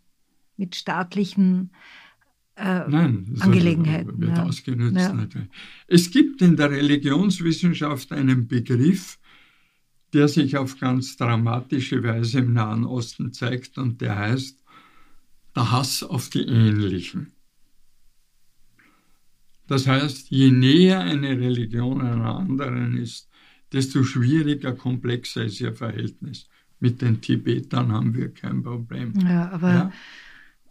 mit staatlichen äh, Nein, Angelegenheiten. Wird ausgenutzt natürlich. Es gibt in der Religionswissenschaft einen Begriff, der sich auf ganz dramatische Weise im Nahen Osten zeigt und der heißt der Hass auf die Ähnlichen. Das heißt, je näher eine Religion einer anderen ist, desto schwieriger, komplexer ist ihr Verhältnis. Mit den Tibetern haben wir kein Problem. Ja, aber ja?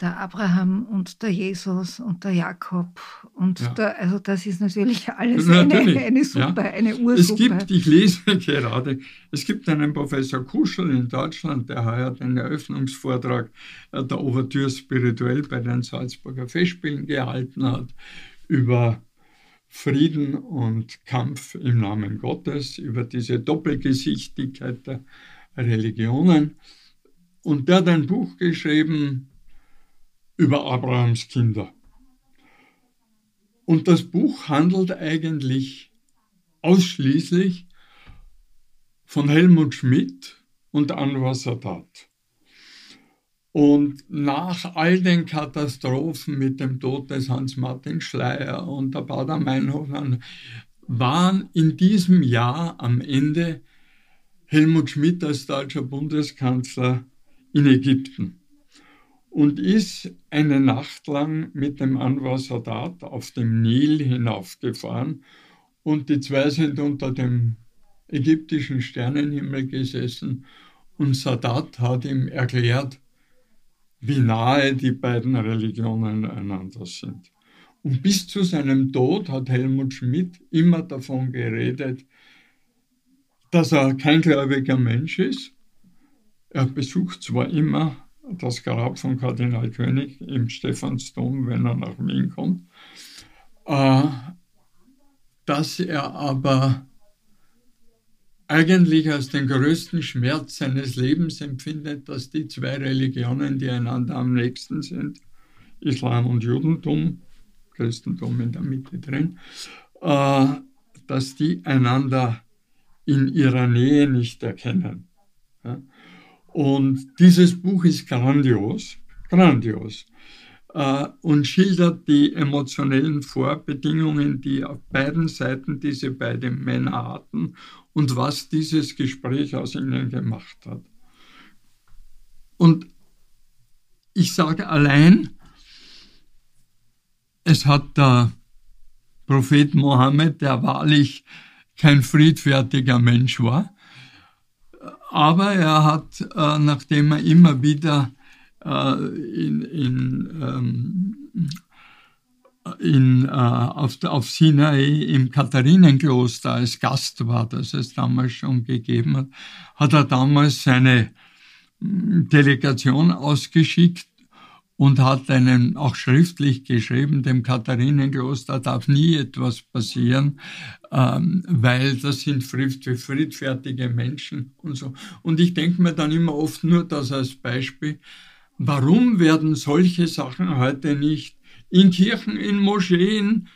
Der Abraham und der Jesus und der Jakob und ja. der, also das ist natürlich alles natürlich. Eine, eine Suppe, ja. eine Ursuppe. Es gibt, ich lese gerade, es gibt einen Professor Kuschel in Deutschland, der heuer den Eröffnungsvortrag äh, der Ouvertüre spirituell bei den Salzburger Festspielen gehalten hat über Frieden und Kampf im Namen Gottes, über diese Doppelgesichtigkeit der Religionen. Und der hat ein Buch geschrieben, über Abrahams Kinder. Und das Buch handelt eigentlich ausschließlich von Helmut Schmidt und Anwar Sadat. Und nach all den Katastrophen mit dem Tod des Hans-Martin Schleier und der Bader Meinhof waren in diesem Jahr am Ende Helmut Schmidt als deutscher Bundeskanzler in Ägypten und ist eine Nacht lang mit dem Anwar Sadat auf dem Nil hinaufgefahren und die zwei sind unter dem ägyptischen Sternenhimmel gesessen und Sadat hat ihm erklärt, wie nahe die beiden Religionen einander sind. Und bis zu seinem Tod hat Helmut Schmidt immer davon geredet, dass er kein gläubiger Mensch ist. Er besucht zwar immer das Grab von Kardinal König im Stephansdom, wenn er nach Wien kommt, äh, dass er aber eigentlich als den größten Schmerz seines Lebens empfindet, dass die zwei Religionen, die einander am nächsten sind, Islam und Judentum, Christentum in der Mitte drin, äh, dass die einander in ihrer Nähe nicht erkennen. Und dieses Buch ist grandios, grandios äh, und schildert die emotionellen Vorbedingungen, die auf beiden Seiten diese beiden Männer hatten und was dieses Gespräch aus ihnen gemacht hat. Und ich sage allein, es hat der Prophet Mohammed, der wahrlich kein friedfertiger Mensch war, aber er hat, äh, nachdem er immer wieder äh, in, in ähm, in, äh, auf, auf Sinai im Katharinenkloster als Gast war, das es damals schon gegeben hat, hat er damals seine hm, Delegation ausgeschickt und hat einen auch schriftlich geschrieben, dem Katharinenkloster darf nie etwas passieren, ähm, weil das sind friedfertige Menschen und so. Und ich denke mir dann immer oft nur das als Beispiel, warum werden solche Sachen heute nicht in Kirchen, in Moscheen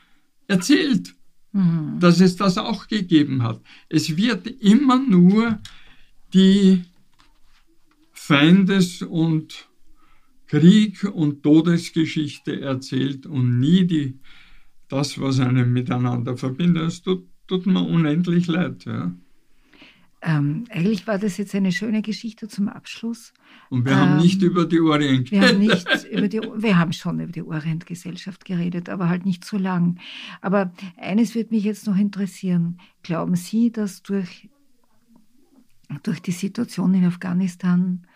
erzählt, mhm. dass es das auch gegeben hat. Es wird immer nur die Feindes- und Krieg- und Todesgeschichte erzählt und nie die, das, was einen miteinander verbindet. Es tut, tut mir unendlich leid. Ja. Ähm, eigentlich war das jetzt eine schöne Geschichte zum Abschluss. Und wir ähm, haben nicht über die Orient wir haben nicht über die, Wir haben schon über die Orientgesellschaft geredet, aber halt nicht so lang. Aber eines wird mich jetzt noch interessieren. Glauben Sie, dass durch, durch die Situation in Afghanistan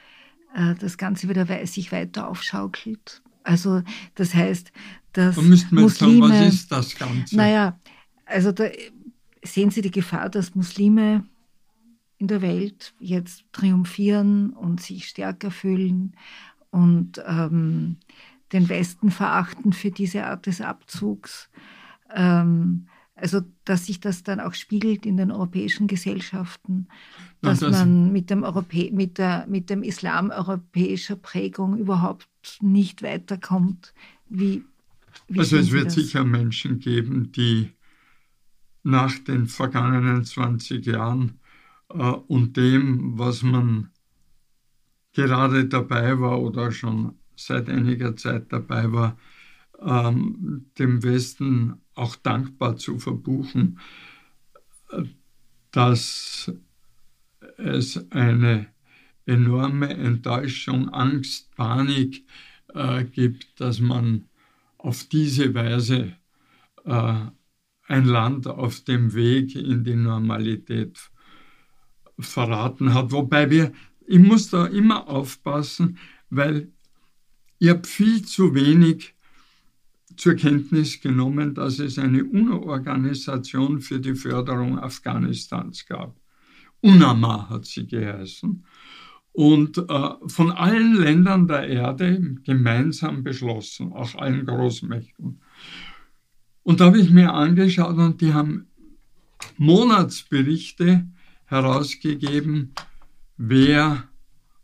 das Ganze wieder sich weiter aufschaukelt? Also das heißt, dass da müssten wir Muslime, sagen, was ist das Ganze? Naja, also da sehen Sie die Gefahr, dass Muslime in der Welt jetzt triumphieren und sich stärker fühlen und ähm, den Westen verachten für diese Art des Abzugs. Ähm, also, dass sich das dann auch spiegelt in den europäischen Gesellschaften, dass das man mit dem, Europä mit, der, mit dem Islam europäischer Prägung überhaupt nicht weiterkommt. Wie, wie also es wird das? sicher Menschen geben, die nach den vergangenen 20 Jahren äh, und dem, was man gerade dabei war oder schon seit einiger Zeit dabei war, ähm, dem Westen auch dankbar zu verbuchen, dass es eine enorme Enttäuschung, Angst, Panik äh, gibt, dass man auf diese Weise äh, ein Land auf dem Weg in die Normalität verraten hat. Wobei wir, ich muss da immer aufpassen, weil ich habe viel zu wenig zur Kenntnis genommen, dass es eine UNO-Organisation für die Förderung Afghanistans gab. UNAMA hat sie geheißen. Und äh, von allen Ländern der Erde gemeinsam beschlossen, auch allen Großmächten. Und da habe ich mir angeschaut und die haben Monatsberichte herausgegeben, wer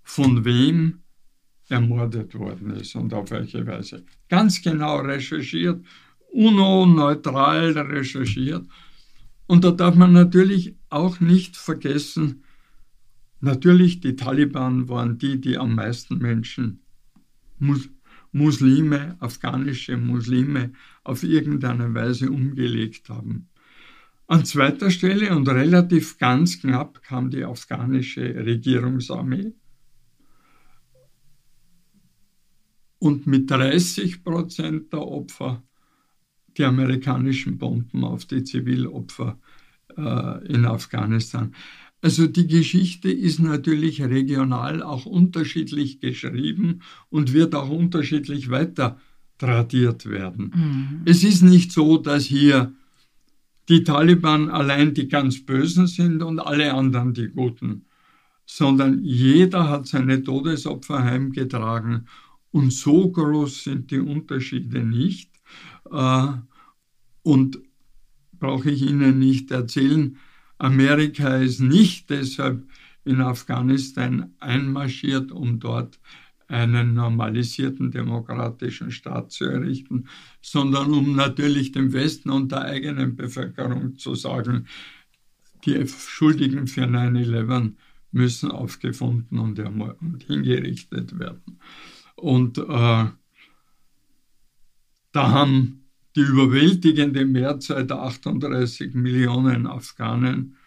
von wem ermordet worden ist und auf welche Weise. Ganz genau recherchiert, UNO-neutral recherchiert. Und da darf man natürlich auch nicht vergessen, Natürlich, die Taliban waren die, die am meisten Menschen, Mus Muslime, afghanische Muslime, auf irgendeine Weise umgelegt haben. An zweiter Stelle und relativ ganz knapp kam die afghanische Regierungsarmee. Und mit 30 Prozent der Opfer die amerikanischen Bomben auf die Zivilopfer äh, in Afghanistan. Also die Geschichte ist natürlich regional auch unterschiedlich geschrieben und wird auch unterschiedlich weiter tradiert werden. Mhm. Es ist nicht so, dass hier die Taliban allein die ganz Bösen sind und alle anderen die Guten, sondern jeder hat seine Todesopfer heimgetragen und so groß sind die Unterschiede nicht. Äh, und brauche ich Ihnen nicht erzählen, Amerika ist nicht deshalb in Afghanistan einmarschiert, um dort einen normalisierten demokratischen Staat zu errichten, sondern um natürlich dem Westen und der eigenen Bevölkerung zu sagen, die Schuldigen für 9-11 müssen aufgefunden und, und, hingerichtet werden. Und äh, da haben die überwältigende Mehrzahl der 38 Millionen Afghanen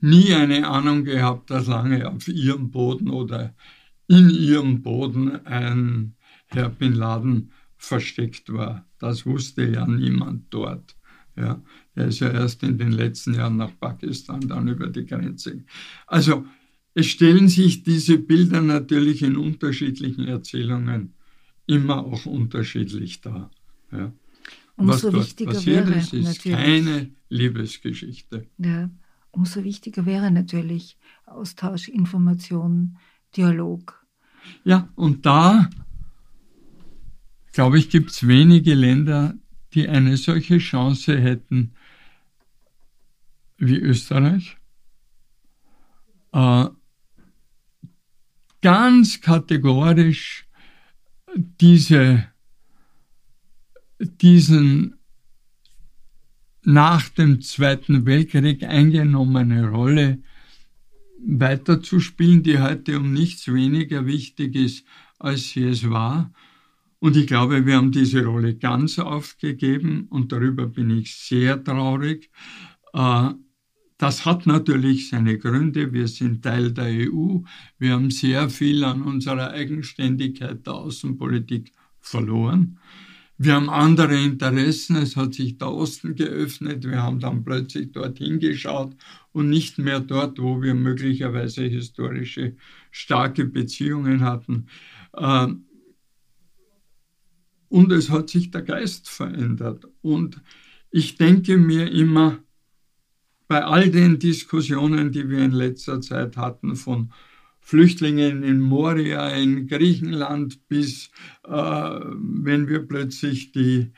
nie eine Ahnung gehabt, dass lange auf ihrem Boden oder in ihrem Boden ein Herr Bin Laden versteckt war. Das wusste ja niemand dort. Ja, er ist ja erst in den letzten Jahren nach Pakistan dann über die Grenze. Also es stellen sich diese Bilder natürlich in unterschiedlichen Erzählungen immer auch unterschiedlich dar. Ja. Umso Was wichtiger passiert wäre ist, ist natürlich, keine Liebesgeschichte. Ja, umso wichtiger wäre natürlich Austausch, Information, Dialog. Ja, und da, glaube ich, gibt es wenige Länder, die eine solche Chance hätten wie Österreich. Äh, ganz kategorisch diese, diesen nach dem Zweiten Weltkrieg eingenommene Rolle weiterzuspielen, die heute um nichts weniger wichtig ist, als sie es war. Und ich glaube, wir haben diese Rolle ganz aufgegeben und darüber bin ich sehr traurig. Äh, das hat natürlich seine Gründe. Wir sind Teil der EU. Wir haben sehr viel an unserer Eigenständigkeit der Außenpolitik verloren. Wir haben andere Interessen, es hat sich der Osten geöffnet, wir haben dann plötzlich dorthin geschaut und nicht mehr dort, wo wir möglicherweise historische starke Beziehungen hatten. Ähm, und es hat sich der Geist verändert. Und ich denke mir immer, bei all den Diskussionen, die wir in letzter Zeit hatten, von Flüchtlingen in Moria in Griechenland bis, äh, wenn wir plötzlich die,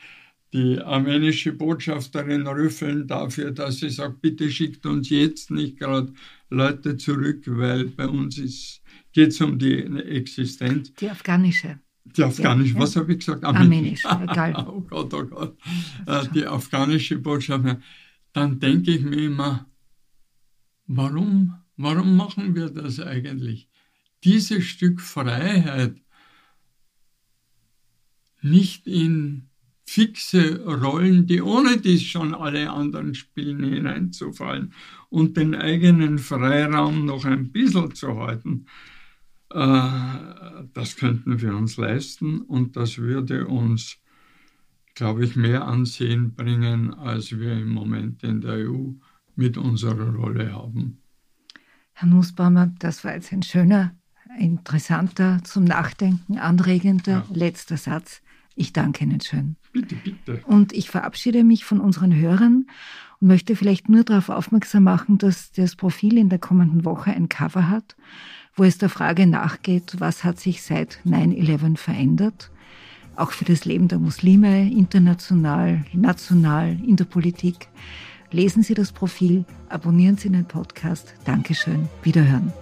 die armenische Botschafterin rüffeln dafür, dass sie sagt, bitte schickt uns jetzt nicht gerade Leute zurück, weil bei uns geht es um die Existenz. Die afghanische. Die afghanische, ja, was habe ich gesagt? Armenisch, egal. oh Gott, oh Gott. Äh, die afghanische Botschafterin. Dann denke ich mir immer, warum Warum machen wir das eigentlich? Dieses Stück Freiheit nicht in fixe Rollen, die ohne dies schon alle anderen spielen, hineinzufallen und den eigenen Freiraum noch ein bisschen zu halten, äh, das könnten wir uns leisten und das würde uns, glaube ich, mehr Ansehen bringen, als wir im Moment in der EU mit unserer Rolle haben. Herr Nussbaumer, das war jetzt ein schöner, interessanter, zum Nachdenken anregender ja. letzter Satz. Ich danke Ihnen schön. Bitte, bitte. Und ich verabschiede mich von unseren Hörern und möchte vielleicht nur darauf aufmerksam machen, dass das Profil in der kommenden Woche ein Cover hat, wo es der Frage nachgeht, was hat sich seit 9-11 verändert, auch für das Leben der Muslime, international, national, in der Politik. Lesen Sie das Profil, abonnieren Sie den Podcast. Dankeschön. Wiederhören.